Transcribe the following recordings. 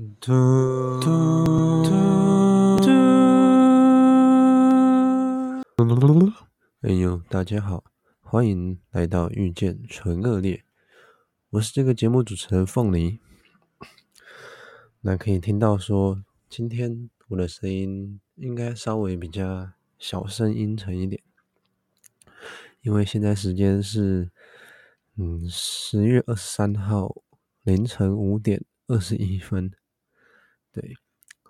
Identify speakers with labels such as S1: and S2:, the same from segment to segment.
S1: 嘟嘟嘟嘟！哎呦，大家好，欢迎来到遇见纯恶劣，我是这个节目主持人凤梨。那可以听到说，今天我的声音应该稍微比较小声阴沉一点，因为现在时间是嗯十月二十三号凌晨五点二十一分。对，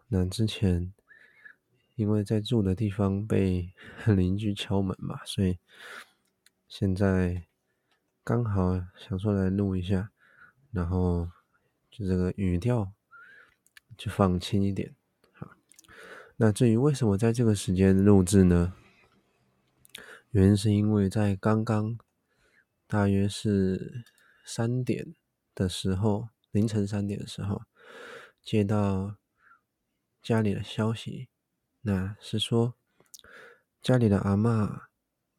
S1: 那之前因为在住的地方被 邻居敲门嘛，所以现在刚好想说来录一下，然后就这个语调就放轻一点。好，那至于为什么在这个时间录制呢？原因是因为在刚刚大约是三点的时候，凌晨三点的时候。接到家里的消息，那是说家里的阿嬷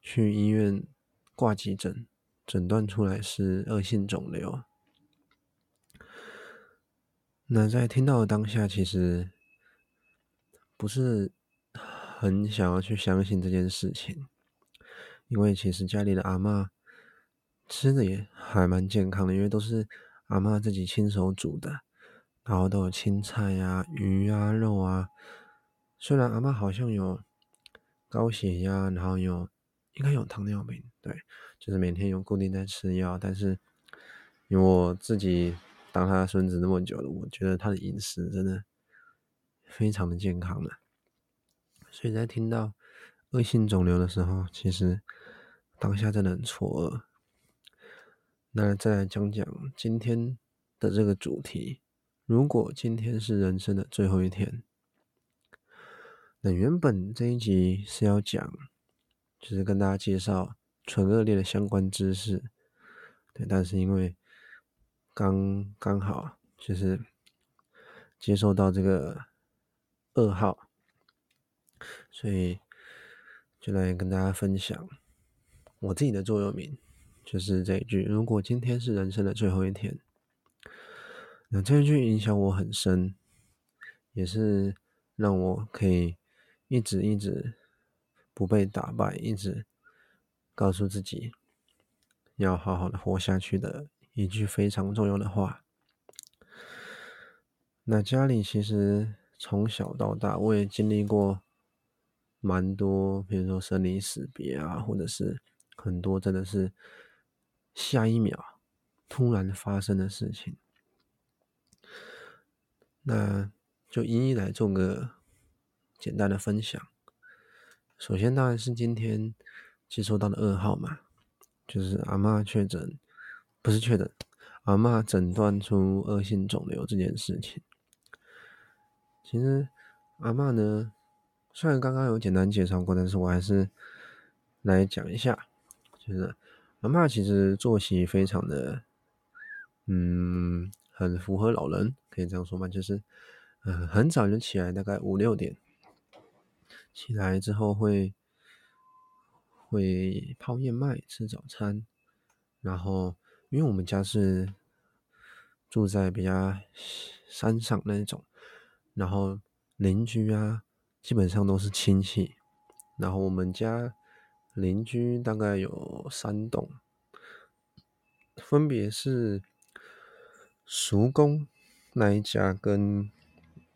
S1: 去医院挂急诊，诊断出来是恶性肿瘤。那在听到的当下，其实不是很想要去相信这件事情，因为其实家里的阿嬷吃的也还蛮健康的，因为都是阿嬷自己亲手煮的。然后都有青菜啊、鱼啊、肉啊。虽然阿嬷好像有高血压，然后有应该有糖尿病，对，就是每天有固定在吃药。但是因为我自己当他孙子那么久了，我觉得他的饮食真的非常的健康的。所以在听到恶性肿瘤的时候，其实当下真的很错愕。那再来讲讲今天的这个主题。如果今天是人生的最后一天，那原本这一集是要讲，就是跟大家介绍纯恶劣的相关知识，对，但是因为刚刚好就是接受到这个噩耗，所以就来跟大家分享我自己的座右铭，就是这一句：如果今天是人生的最后一天。那这一句影响我很深，也是让我可以一直一直不被打败，一直告诉自己要好好的活下去的一句非常重要的话。那家里其实从小到大，我也经历过蛮多，比如说生离死别啊，或者是很多真的是下一秒突然发生的事情。那就一一来做个简单的分享。首先当然是今天接收到的噩耗嘛，就是阿嬷确诊，不是确诊，阿嬷诊断出恶性肿瘤这件事情。其实阿嬷呢，虽然刚刚有简单介绍过，但是我还是来讲一下，就是阿嬷其实作息非常的，嗯。很符合老人，可以这样说吗？就是，嗯，很早就起来，大概五六点起来之后会会泡燕麦吃早餐，然后因为我们家是住在比较山上那种，然后邻居啊基本上都是亲戚，然后我们家邻居大概有三栋，分别是。叔公那一家跟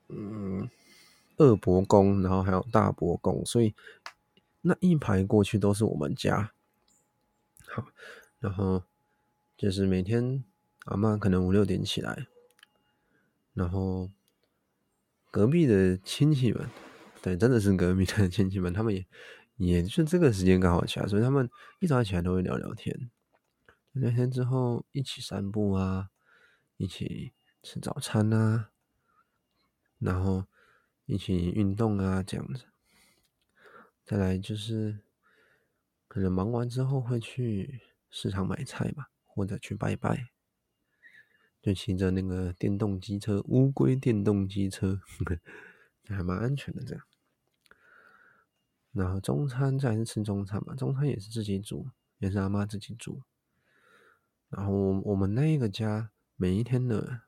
S1: 嗯二伯公，然后还有大伯公，所以那一排过去都是我们家。好，然后就是每天阿嬷可能五六点起来，然后隔壁的亲戚们，对，真的是隔壁的亲戚们，他们也也是这个时间刚好起来，所以他们一早起来都会聊聊天，聊天之后一起散步啊。一起吃早餐啊，然后一起运动啊，这样子。再来就是，可能忙完之后会去市场买菜吧，或者去拜拜，就骑着那个电动机车，乌龟电动机车，还蛮安全的这样。然后中餐再是吃中餐嘛，中餐也是自己煮，也是阿妈自己煮。然后我们那个家。每一天的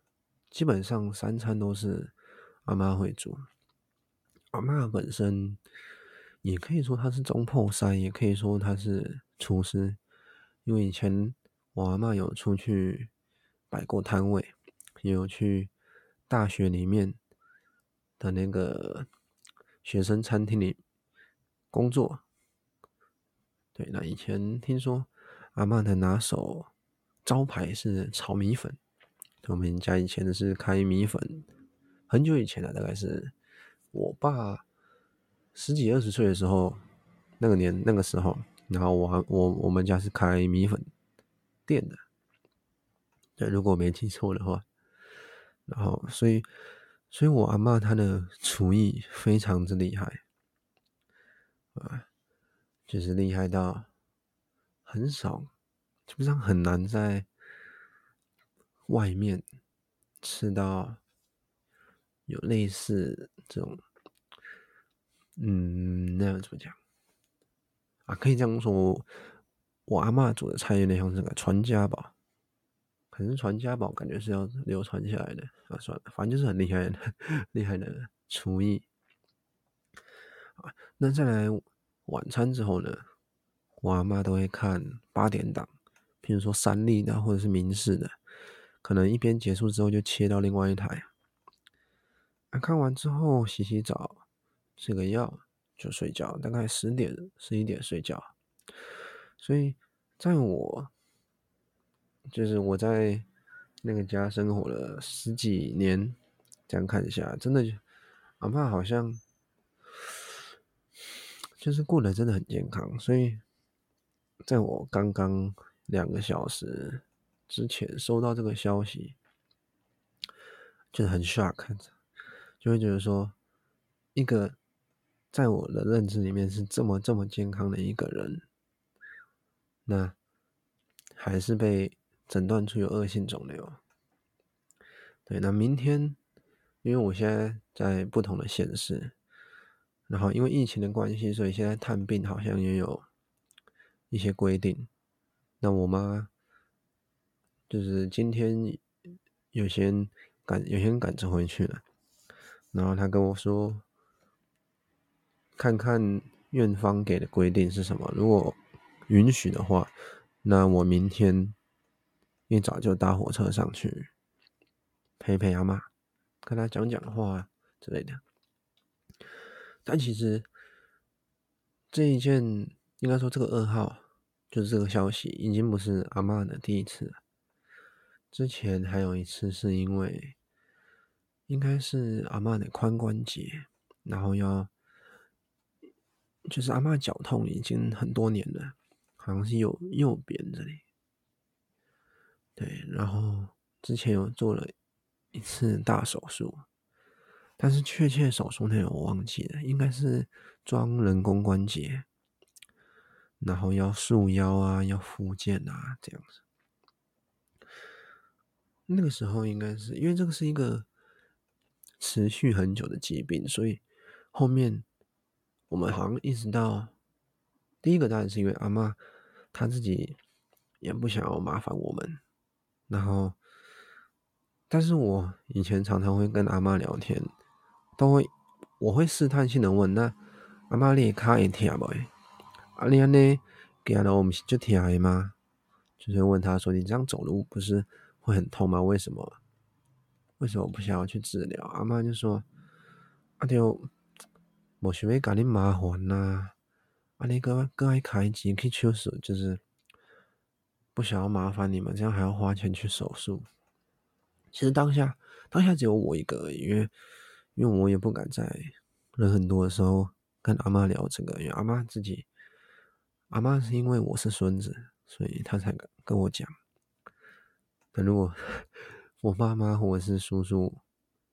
S1: 基本上三餐都是阿妈会煮。阿妈本身也可以说她是总铺师，也可以说她是厨师，因为以前我阿妈有出去摆过摊位，也有去大学里面的那个学生餐厅里工作。对，那以前听说阿嬷的拿手招牌是炒米粉。我们家以前的是开米粉，很久以前了，大概是我爸十几二十岁的时候，那个年那个时候，然后我我我们家是开米粉店的，对，如果我没记错的话，然后所以所以我阿妈她的厨艺非常之厉害，啊。就是厉害到很少，基本上很难在外面吃到有类似这种，嗯，那样怎么讲啊？可以这样说，我阿嬷煮的菜有点像这个传家宝，可是传家宝感觉是要流传下来的啊。算了，反正就是很厉害的、厉害的厨艺啊。那再来。晚餐之后呢，我阿妈都会看八点档，譬如说三立的或者是民视的，可能一边结束之后就切到另外一台。啊，看完之后洗洗澡，吃个药就睡觉，大概十点十一点睡觉。所以在我就是我在那个家生活了十几年，这样看一下，真的阿妈好像。就是过得真的很健康，所以在我刚刚两个小时之前收到这个消息，就很 shock，看着就会觉得说，一个在我的认知里面是这么这么健康的一个人，那还是被诊断出有恶性肿瘤。对，那明天，因为我现在在不同的县市。然后因为疫情的关系，所以现在探病好像也有一些规定。那我妈就是今天有些人赶，有些人赶着回去了。然后他跟我说，看看院方给的规定是什么。如果允许的话，那我明天一早就搭火车上去陪陪阿妈，跟她讲讲话之类的。但其实这一件，应该说这个噩耗，就是这个消息，已经不是阿妈的第一次了。之前还有一次是因为，应该是阿嬷的髋关节，然后要，就是阿嬷脚痛已经很多年了，好像是右右边这里。对，然后之前有做了一次大手术。但是确切手术内容我忘记了，应该是装人工关节，然后要束腰啊，要复健啊，这样子。那个时候应该是因为这个是一个持续很久的疾病，所以后面我们好像意识到，第一个当然是因为阿妈她自己也不想要麻烦我们，然后，但是我以前常常会跟阿妈聊天。都会，我会试探性的问：那阿妈，你卡会痛不？阿，你安尼走路不是就痛的吗？就是问他说：你这样走路不是会很痛吗？为什么？为什么不想要去治疗？阿妈就说：啊，就我想要给你麻烦呐，啊，你哥哥爱开钱去手术，就是不想要麻烦你们，这样还要花钱去手术。其实当下，当下只有我一个而已，因为。因为我也不敢在人很多的时候跟阿妈聊这个，因为阿妈自己，阿妈是因为我是孙子，所以她才敢跟我讲。但如果我妈妈或者是叔叔、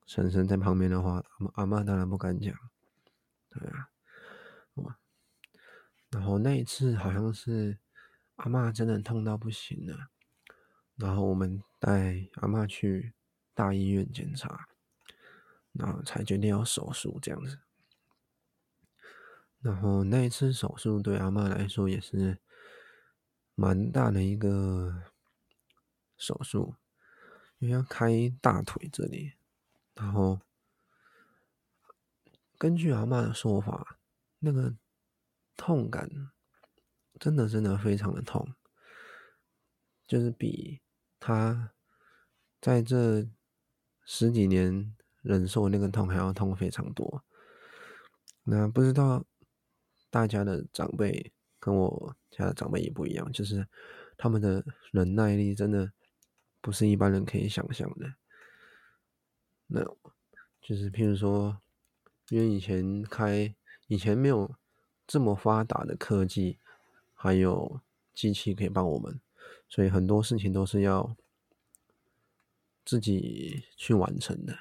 S1: 婶婶在旁边的话，阿妈阿妈当然不敢讲。对啊，然后那一次好像是阿妈真的痛到不行了，然后我们带阿妈去大医院检查。然后才决定要手术这样子，然后那一次手术对阿嬷来说也是蛮大的一个手术，因为要开大腿这里，然后根据阿嬷的说法，那个痛感真的真的非常的痛，就是比他在这十几年忍受那个痛还要痛非常多。那不知道大家的长辈跟我家的长辈也不一样，就是他们的忍耐力真的不是一般人可以想象的。那就是譬如说，因为以前开以前没有这么发达的科技，还有机器可以帮我们，所以很多事情都是要自己去完成的，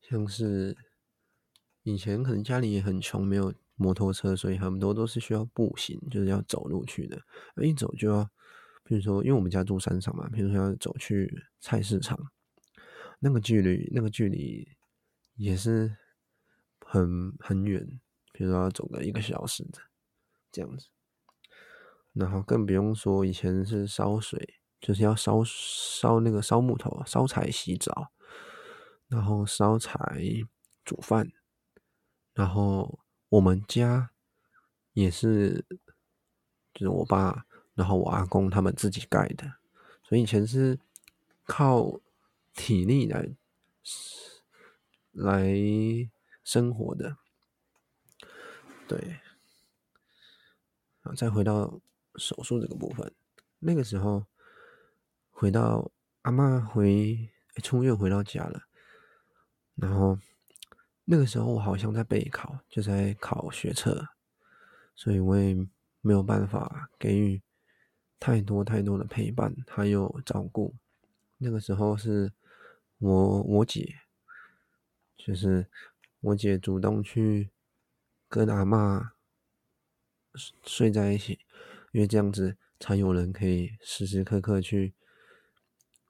S1: 像是。以前可能家里也很穷，没有摩托车，所以很多都是需要步行，就是要走路去的。一走就要，比如说，因为我们家住山上嘛，比如说要走去菜市场，那个距离，那个距离也是很很远，比如说要走个一个小时的这样子。然后更不用说以前是烧水，就是要烧烧那个烧木头、烧柴洗澡，然后烧柴煮饭。然后我们家也是，就是我爸，然后我阿公他们自己盖的，所以以前是靠体力来来生活的。对，啊，再回到手术这个部分，那个时候回到阿嬷回出院回到家了，然后。那个时候我好像在备考，就在考学测，所以我也没有办法给予太多太多的陪伴还有照顾。那个时候是我我姐，就是我姐主动去跟阿嬷睡在一起，因为这样子才有人可以时时刻刻去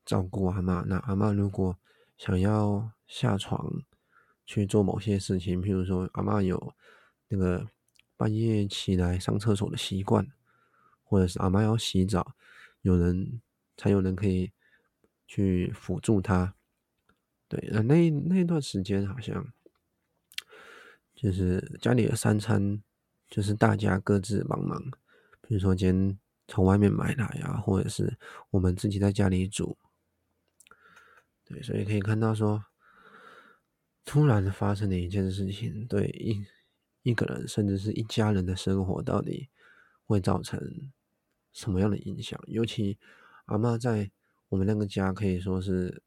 S1: 照顾阿妈。那阿嬷如果想要下床，去做某些事情，譬如说阿嬷有那个半夜起来上厕所的习惯，或者是阿妈要洗澡，有人才有人可以去辅助她。对，那那那段时间好像就是家里的三餐，就是大家各自帮忙，比如说今天从外面买来啊，或者是我们自己在家里煮。对，所以可以看到说。突然发生的一件事情，对一一个人甚至是一家人的生活，到底会造成什么样的影响？尤其阿嬷在我们那个家，可以说是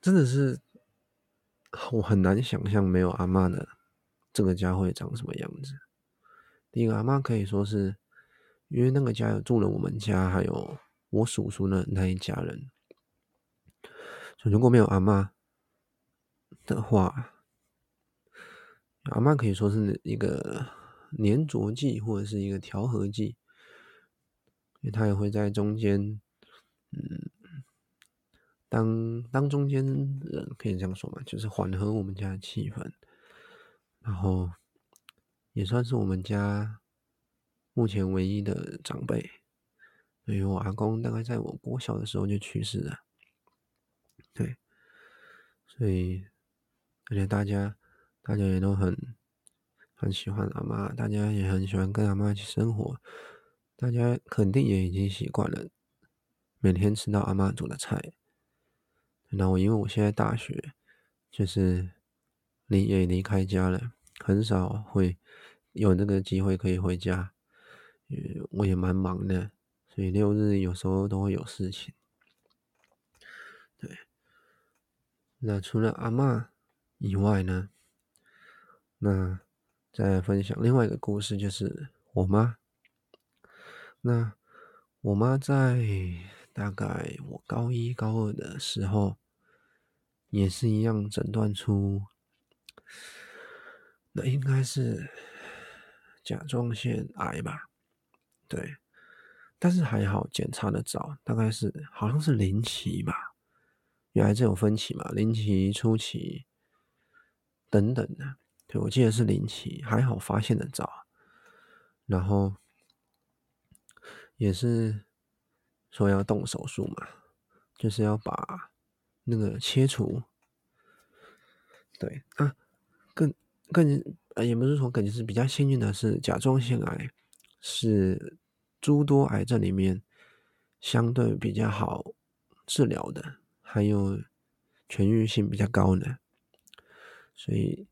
S1: 真的是我很难想象没有阿嬷的这个家会长什么样子。第一个，阿嬷可以说是因为那个家有住了我们家，还有我叔叔的那一家人，所以如果没有阿妈。的话，阿妈可以说是一个粘着剂或者是一个调和剂，因为他也会在中间，嗯，当当中间人可以这样说嘛，就是缓和我们家的气氛，然后也算是我们家目前唯一的长辈，因为我阿公大概在我国小的时候就去世了，对，所以。而且大家，大家也都很很喜欢阿嬷，大家也很喜欢跟阿嬷一起生活，大家肯定也已经习惯了每天吃到阿嬷煮的菜。然后因为我现在大学就是离也离开家了，很少会有那个机会可以回家，我也蛮忙的，所以六日有时候都会有事情。对，那除了阿嬷。以外呢，那再分享另外一个故事，就是我妈。那我妈在大概我高一高二的时候，也是一样诊断出，那应该是甲状腺癌吧？对，但是还好检查的早，大概是好像是零期吧，原来这种分期嘛，零期、初期。等等的，对，我记得是零期，还好发现的早，然后也是说要动手术嘛，就是要把那个切除。对啊，更更呃，也不是说更，就是比较幸运的是，甲状腺癌是诸多癌症里面相对比较好治疗的，还有痊愈性比较高的，所以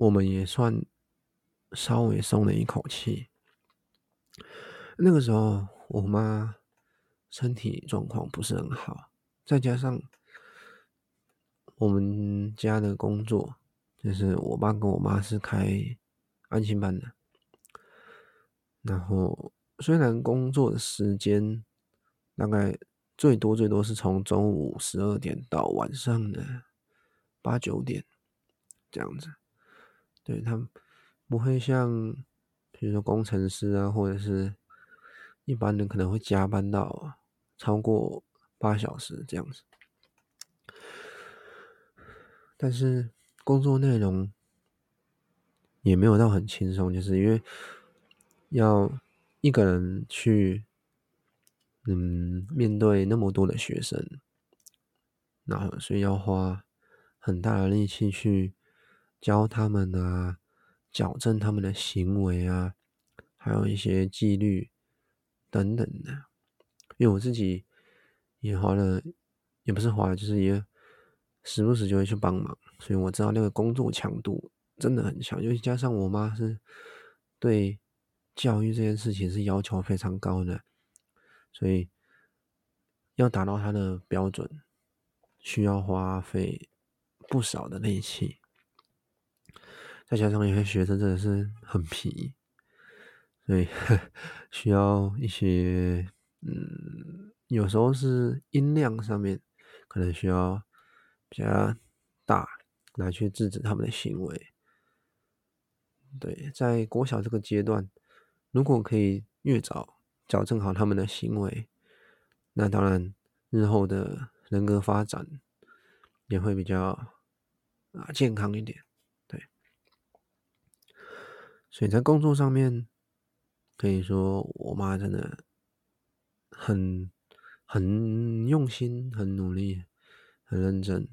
S1: 我们也算稍微松了一口气。那个时候，我妈身体状况不是很好，再加上我们家的工作，就是我爸跟我妈是开安心班的，然后虽然工作的时间大概最多最多是从中午十二点到晚上的八九点这样子，对，他们不会像比如说工程师啊，或者是。一般人可能会加班到超过八小时这样子，但是工作内容也没有到很轻松，就是因为要一个人去，嗯，面对那么多的学生，然后所以要花很大的力气去教他们啊，矫正他们的行为啊，还有一些纪律。等等的，因为我自己也花了，也不是花了，就是也时不时就会去帮忙，所以我知道那个工作强度真的很强，尤其加上我妈是对教育这件事情是要求非常高的，所以要达到她的标准，需要花费不少的力气，再加上有些学生真的是很皮。所以，需要一些，嗯，有时候是音量上面可能需要比较大来去制止他们的行为。对，在国小这个阶段，如果可以越早矫正好他们的行为，那当然日后的人格发展也会比较啊健康一点。所以在工作上面。可以说，我妈真的很很用心、很努力、很认真。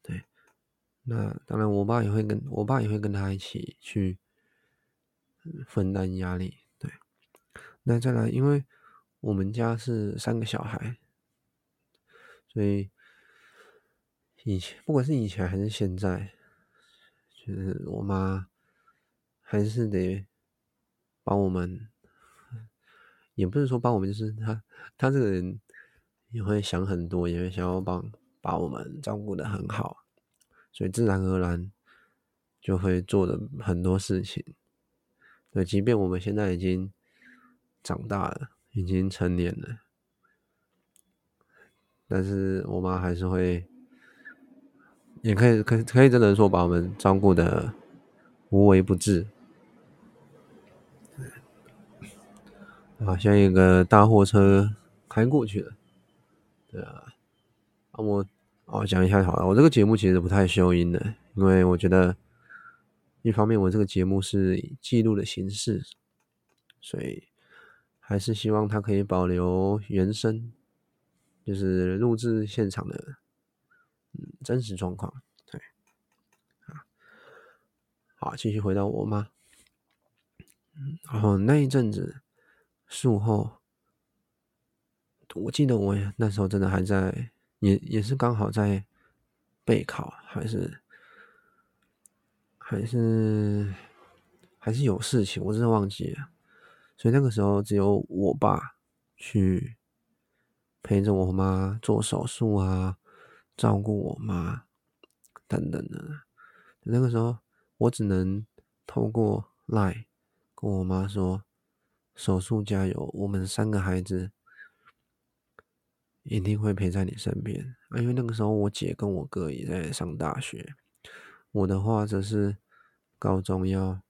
S1: 对，那当然，我爸也会跟我爸也会跟他一起去分担压力。对，那再来，因为我们家是三个小孩，所以以前不管是以前还是现在，就是我妈还是得。帮我们，也不是说帮我们，就是他，他这个人也会想很多，也会想要帮把我们照顾的很好，所以自然而然就会做的很多事情。对，即便我们现在已经长大了，已经成年了，但是我妈还是会，也可以，可可以真的说把我们照顾的无微不至。啊，像一个大货车开过去了，对啊，那我哦讲一下好了，我这个节目其实不太修音的，因为我觉得一方面我这个节目是记录的形式，所以还是希望它可以保留原声，就是录制现场的真实状况，对，啊，好，继续回到我妈，嗯，然后那一阵子。术后，我记得我那时候真的还在，也也是刚好在备考，还是还是还是有事情，我真的忘记了。所以那个时候只有我爸去陪着我妈做手术啊，照顾我妈等等的。那个时候我只能透过 lie 跟我妈说。手术加油！我们三个孩子一定会陪在你身边啊！因为那个时候我姐跟我哥也在上大学，我的话则是高中要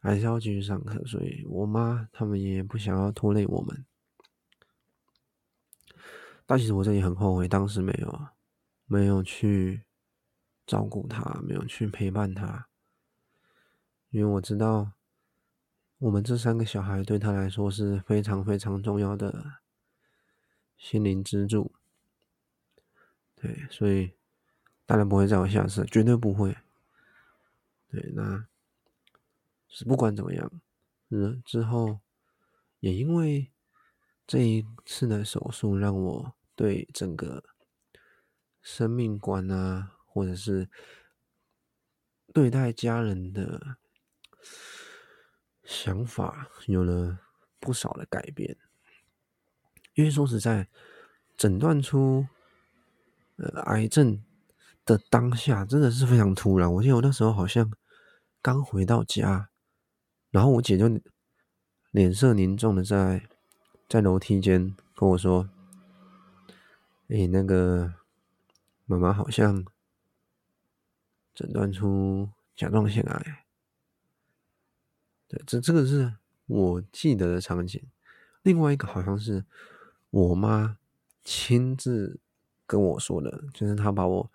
S1: 还是要继续上课，所以我妈他们也不想要拖累我们。但其实我这里很后悔，当时没有没有去照顾他，没有去陪伴他，因为我知道。我们这三个小孩对他来说是非常非常重要的心灵支柱。对，所以当然不会再有下次，绝对不会。对，那是不管怎么样，嗯，之后也因为这一次的手术，让我对整个生命观啊，或者是对待家人的想法，有了不少的改变。因为说实在，诊断出呃癌症的当下，真的是非常突然。我记得我那时候好像刚回到家，然后我姐就脸色凝重的在在楼梯间跟我说：“哎，那个。”妈妈好像诊断出甲状腺癌，对，这这个是我记得的场景。另外一个好像是我妈亲自跟我说的，就是她把我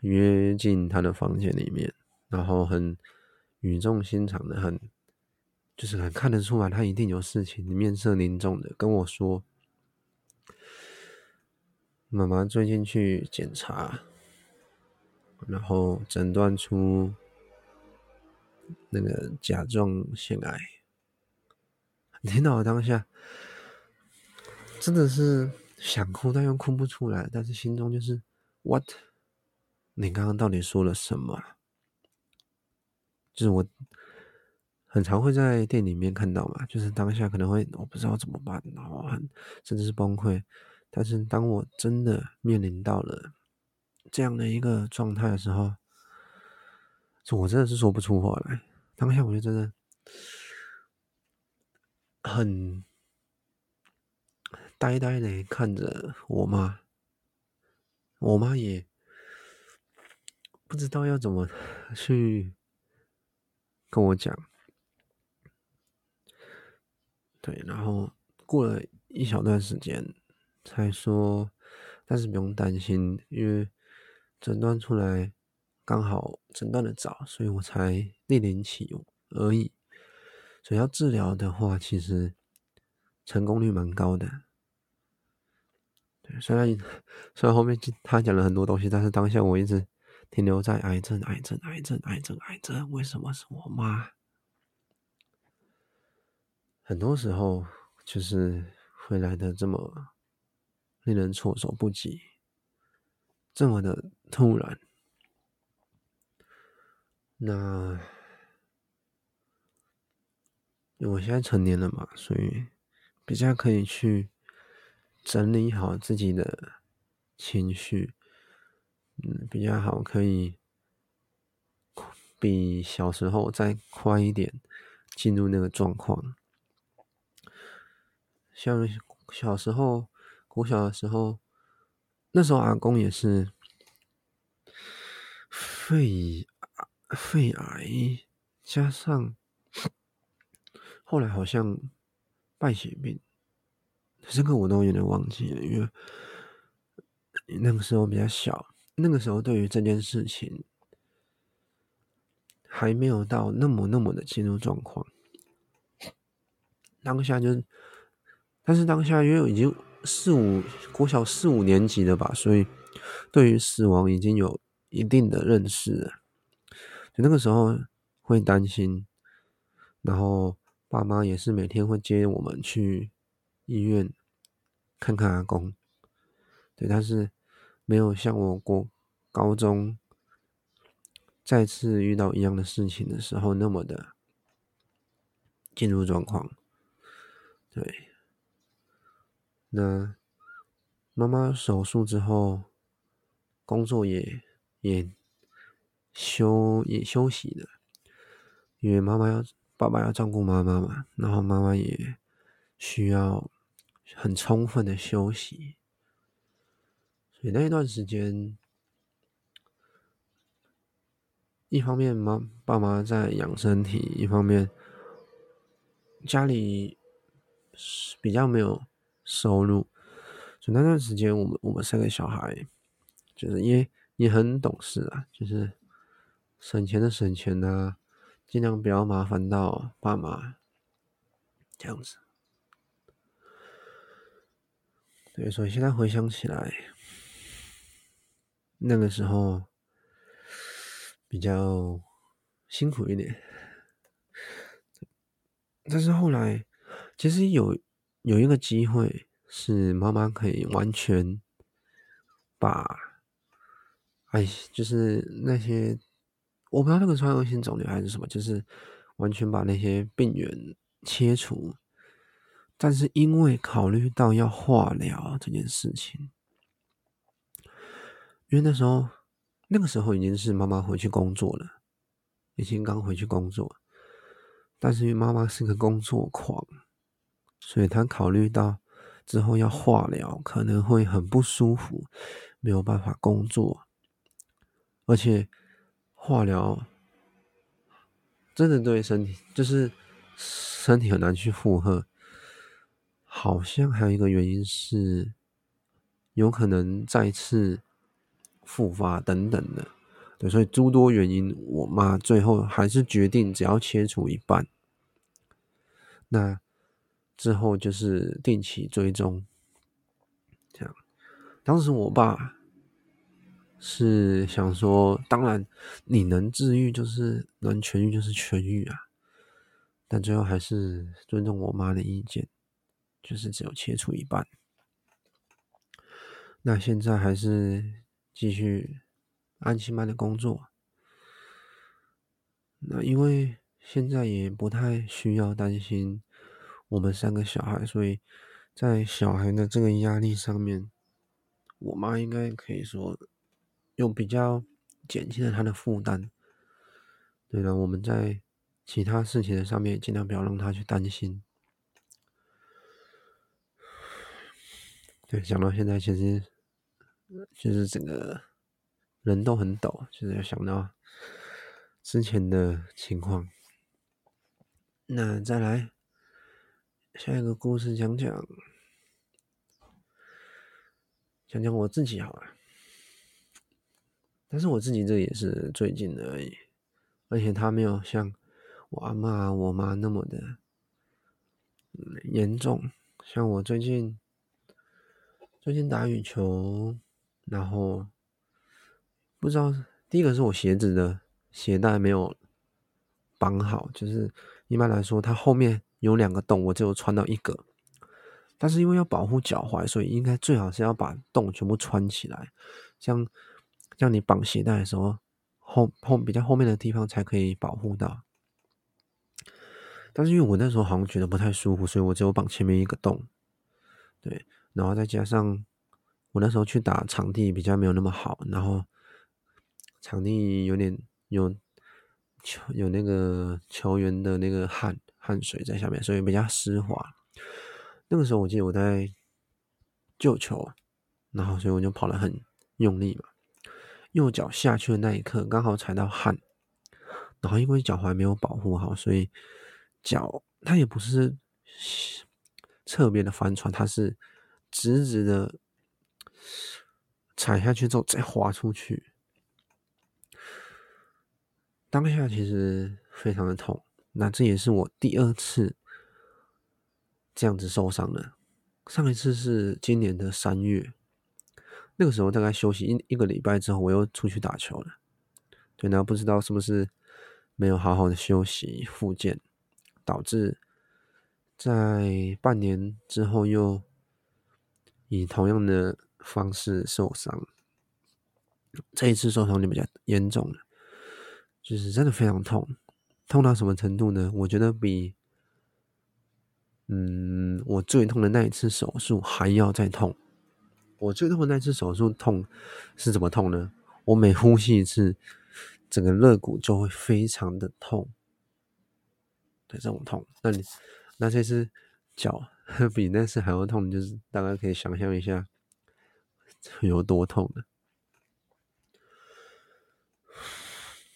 S1: 约进她的房间里面，然后很语重心长的，很就是很看得出来她一定有事情，面色凝重的跟我说。妈妈最近去检查，然后诊断出那个甲状腺癌。听到我当下真的是想哭，但又哭不出来，但是心中就是 What？你刚刚到底说了什么？就是我很常会在店里面看到嘛，就是当下可能会我不知道怎么办，然后很甚至是崩溃。但是当我真的面临到了这样的一个状态的时候，我真的是说不出话来。当下我就真的很呆呆的看着我妈，我妈也不知道要怎么去跟我讲。对，然后过了一小段时间。才说，但是不用担心，因为诊断出来刚好诊断的早，所以我才莅临起用而已。所以要治疗的话，其实成功率蛮高的。对，虽然虽然后面他讲了很多东西，但是当下我一直停留在癌症、癌症、癌症、癌症、癌症。为什么是我妈？很多时候就是会来的这么。令人措手不及，这么的突然。那我现在成年了嘛，所以比较可以去整理好自己的情绪，嗯，比较好，可以比小时候再快一点进入那个状况。像小时候。我小的时候，那时候阿公也是肺肺癌，加上后来好像败血病，这个我都有点忘记了，因为那个时候比较小，那个时候对于这件事情还没有到那么那么的进入状况，当下就，但是当下因为已经。四五国小四五年级的吧，所以对于死亡已经有一定的认识了。就那个时候会担心，然后爸妈也是每天会接我们去医院看看阿公。对，但是没有像我过高中再次遇到一样的事情的时候那么的进入状况。对。那妈妈手术之后，工作也也休也休息的，因为妈妈要爸爸要照顾妈妈嘛，然后妈妈也需要很充分的休息，所以那一段时间，一方面妈爸妈在养身体，一方面家里比较没有。收入，所以那段时间，我们我们三个小孩，就是因为也很懂事啊，就是省钱的省钱啊，尽量不要麻烦到爸妈，这样子。所以说现在回想起来，那个时候比较辛苦一点。但是后来，其实有有一个机会，是妈妈可以完全把，哎，就是那些我不知道那个川恶性肿瘤还是什么，就是完全把那些病原切除。但是因为考虑到要化疗这件事情，因为那时候那个时候已经是妈妈回去工作了，已经刚回去工作。但是因为妈妈是个工作狂，所以她考虑到之后要化疗可能会很不舒服，没有办法工作，而且化疗真的对身体就是身体很难去负荷。好像还有一个原因是有可能再次复发等等的，对，所以诸多原因，我妈最后还是决定只要切除一半。那之后就是定期追踪，这样。当时我爸是想说，当然你能治愈就是能痊愈就是痊愈啊，但最后还是尊重我妈的意见，就是只有切除一半。那现在还是继续安心班的工作。那因为。现在也不太需要担心我们三个小孩，所以在小孩的这个压力上面，我妈应该可以说用比较减轻了他的负担。对了，我们在其他事情的上面尽量不要让他去担心。对，想到现在，其实就是整个人都很抖，就是要想到之前的情况。那再来下一个故事，讲讲讲讲我自己好了。但是我自己这也是最近的而已，而且他没有像我阿嬷、我妈那么的严重。像我最近最近打羽球，然后不知道第一个是我鞋子的鞋带没有绑好，就是。一般来说，它后面有两个洞，我只有穿到一个。但是因为要保护脚踝，所以应该最好是要把洞全部穿起来，像这样你绑鞋带的时候，后后比较后面的地方才可以保护到。但是因为我那时候好像觉得不太舒服，所以我只有绑前面一个洞。对，然后再加上我那时候去打场地比较没有那么好，然后场地有点有。球有那个球员的那个汗汗水在下面，所以比较湿滑。那个时候我记得我在救球，然后所以我就跑得很用力嘛。右脚下去的那一刻刚好踩到汗，然后因为脚踝没有保护好，所以脚它也不是侧边的翻船，它是直直的踩下去之后再滑出去。当下其实非常的痛，那这也是我第二次这样子受伤了。上一次是今年的三月，那个时候大概休息一一个礼拜之后，我又出去打球了。对，然后不知道是不是没有好好的休息复健，导致在半年之后又以同样的方式受伤。这一次受伤就比较严重了。就是真的非常痛，痛到什么程度呢？我觉得比，嗯，我最痛的那一次手术还要再痛。我最痛的那次手术痛是怎么痛呢？我每呼吸一次，整个肋骨就会非常的痛。对，这种痛，那你那这次脚 比那次还要痛，就是大概可以想象一下有多痛了。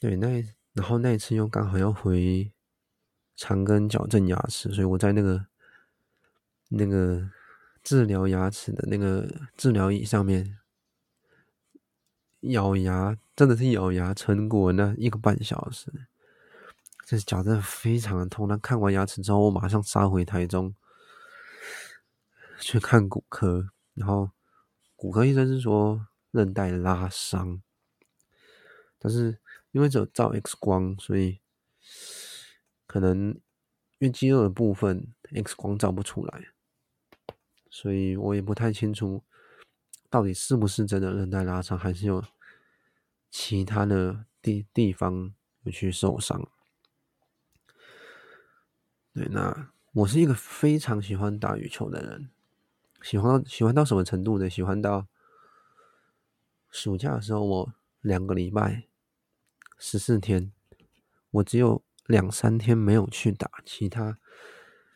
S1: 对，那然后那一次又刚好要回长庚矫正牙齿，所以我在那个那个治疗牙齿的那个治疗椅上面咬牙，真的是咬牙撑过那一个半小时。这脚真的非常的痛。那看完牙齿之后，我马上杀回台中去看骨科，然后骨科医生是说韧带拉伤，但是因为只有照 X 光，所以可能因为肌肉的部分 X 光照不出来，所以我也不太清楚到底是不是真的韧带拉伤，还是有其他的地地方有去受伤。对，那我是一个非常喜欢打羽球的人，喜欢到喜欢到什么程度呢？喜欢到暑假的时候，我两个礼拜十四天，我只有两三天没有去打，其他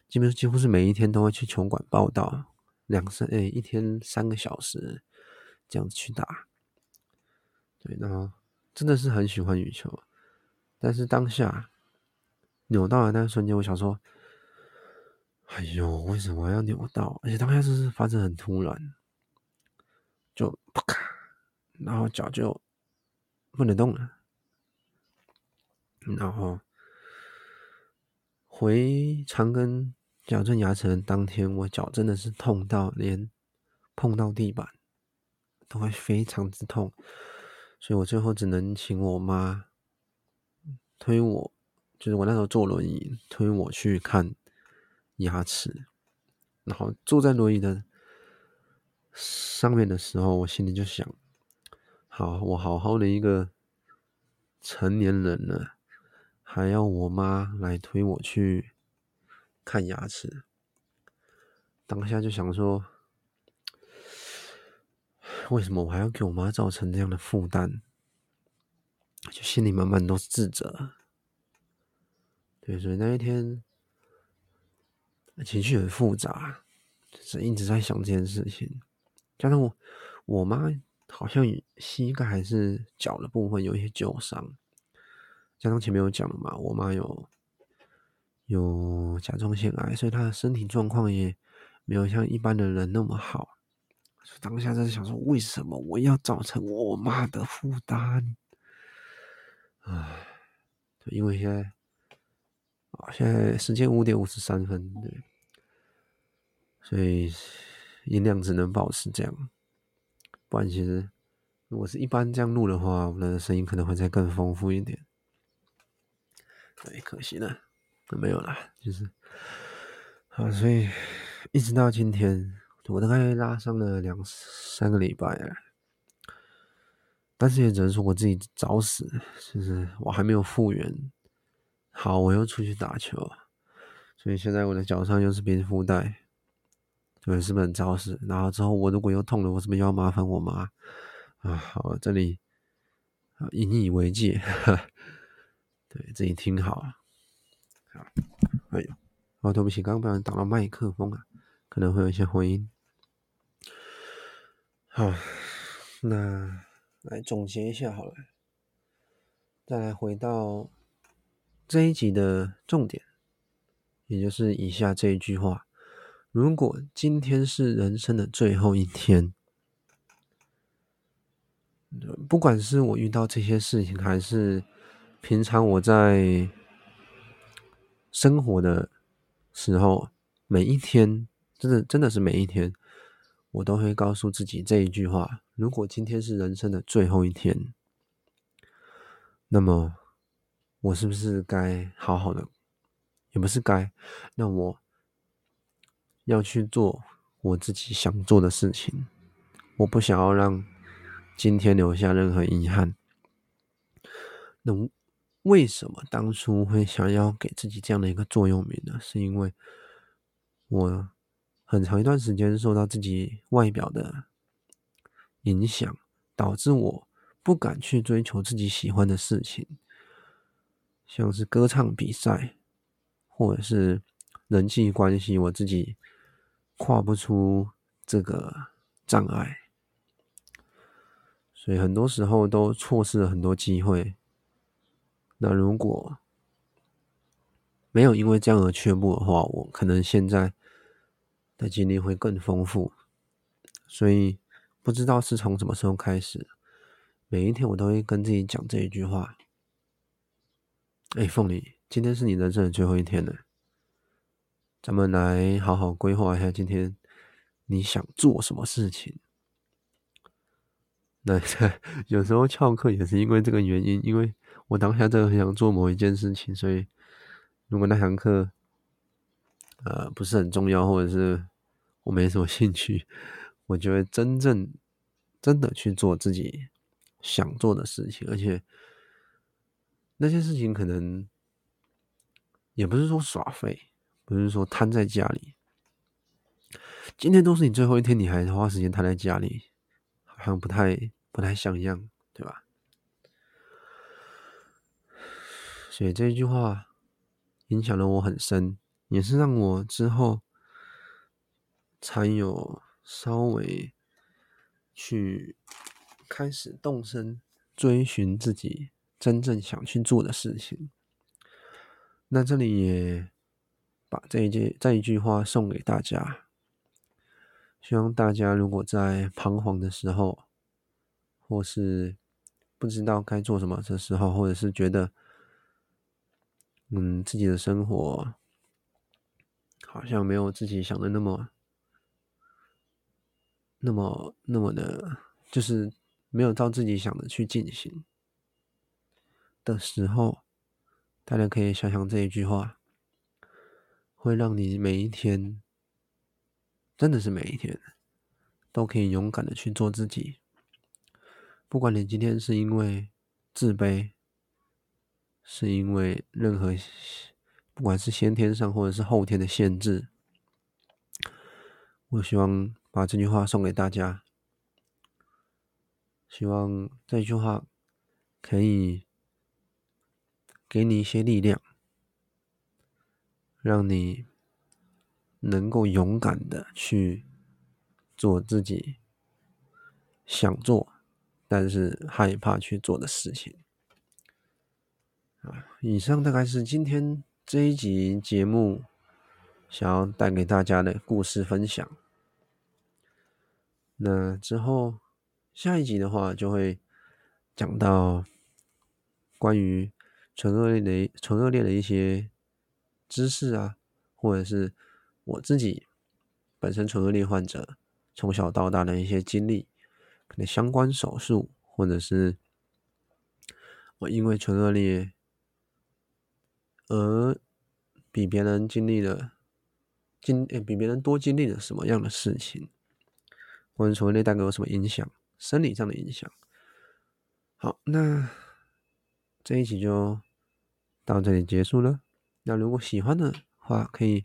S1: 基本几乎是每一天都会去球馆报到，两三诶一天三个小时这样子去打。对，然后真的是很喜欢羽球，但是当下。扭到的那瞬间，我想说：“哎呦，为什么要扭到？而且当下就是发生很突然，就啪，然后脚就不能动了。然后回长庚矫正牙齿的当天，我脚真的是痛到连碰到地板都会非常之痛，所以我最后只能请我妈推我。”就是我那时候坐轮椅推我去看牙齿，然后坐在轮椅的上面的时候，我心里就想：好，我好好的一个成年人了，还要我妈来推我去看牙齿。当下就想说，为什么我还要给我妈造成这样的负担？就心里满满都是自责。对，所以那一天情绪很复杂，就是一直在想这件事情。加上我我妈好像膝盖还是脚的部分有一些旧伤，加上前面有讲了嘛，我妈有有甲状腺癌，所以他的身体状况也没有像一般的人那么好。所以当下在想说，为什么我要造成我妈的负担？唉，对，因为现在。啊，现在时间五点五十三分，对，所以音量只能保持这样，不然其实如果是一般这样录的话，我的声音可能会再更丰富一点。对，可惜了，没有啦，就是啊，所以一直到今天，我大概拉伤了两三个礼拜了，但是也只能说我自己找死，就是我还没有复原。好，我又出去打球，所以现在我的脚上又是冰敷带，对，是不是很找死？然后之后我如果又痛了，我是不是要麻烦我妈啊？好，这里啊，引以为戒，呵 呵对，自己听好了。好，哎呦，哦，对不起，刚刚不小心打到麦克风啊，可能会有一些回音。好，那来总结一下好了，再来回到。这一集的重点，也就是以下这一句话：如果今天是人生的最后一天，不管是我遇到这些事情，还是平常我在生活的时候，每一天，真的真的是每一天，我都会告诉自己这一句话：如果今天是人生的最后一天，那么。我是不是该好好的？也不是该，那我要去做我自己想做的事情。我不想要让今天留下任何遗憾。那为什么当初会想要给自己这样的一个座右铭呢？是因为我很长一段时间受到自己外表的影响，导致我不敢去追求自己喜欢的事情。像是歌唱比赛，或者是人际关系，我自己跨不出这个障碍，所以很多时候都错失了很多机会。那如果没有因为这样而却步的话，我可能现在的经历会更丰富。所以不知道是从什么时候开始，每一天我都会跟自己讲这一句话。哎，凤梨，今天是你人生的最后一天了，咱们来好好规划一下今天你想做什么事情。那 有时候翘课也是因为这个原因，因为我当下真的很想做某一件事情，所以如果那堂课呃不是很重要，或者是我没什么兴趣，我就会真正真的去做自己想做的事情，而且那些事情可能也不是说耍废，不是说瘫在家里。今天都是你最后一天，你还花时间瘫在家里，好像不太不太像样，对吧？所以这一句话影响了我很深，也是让我之后才有稍微去开始动身追寻自己真正想去做的事情。那这里也把这一句这一句话送给大家，希望大家如果在彷徨的时候，或是不知道该做什么的时候，或者是觉得嗯自己的生活好像没有自己想的那么那么那么的，就是没有照自己想的去进行的时候。大家可以想想这一句话，会让你每一天，真的是每一天，都可以勇敢的去做自己。不管你今天是因为自卑，是因为任何，不管是先天上或者是后天的限制，我希望把这句话送给大家，希望这句话可以。给你一些力量，让你能够勇敢的去做自己想做，但是害怕去做的事情。啊，以上大概是今天这一集节目想要带给大家的故事分享。那之后下一集的话，就会讲到关于。唇腭裂的唇腭裂的一些知识啊，或者是我自己本身唇腭裂患者从小到大的一些经历，可能相关手术，或者是我因为唇腭裂而比别人经历了经诶比别人多经历了什么样的事情，或者唇腭裂带给我什么影响，生理上的影响。好，那这一集就。到这里结束了。那如果喜欢的话，可以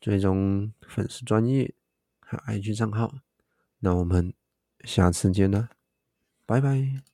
S1: 追踪粉丝专页和 IG 账号。那我们下次见了，拜拜。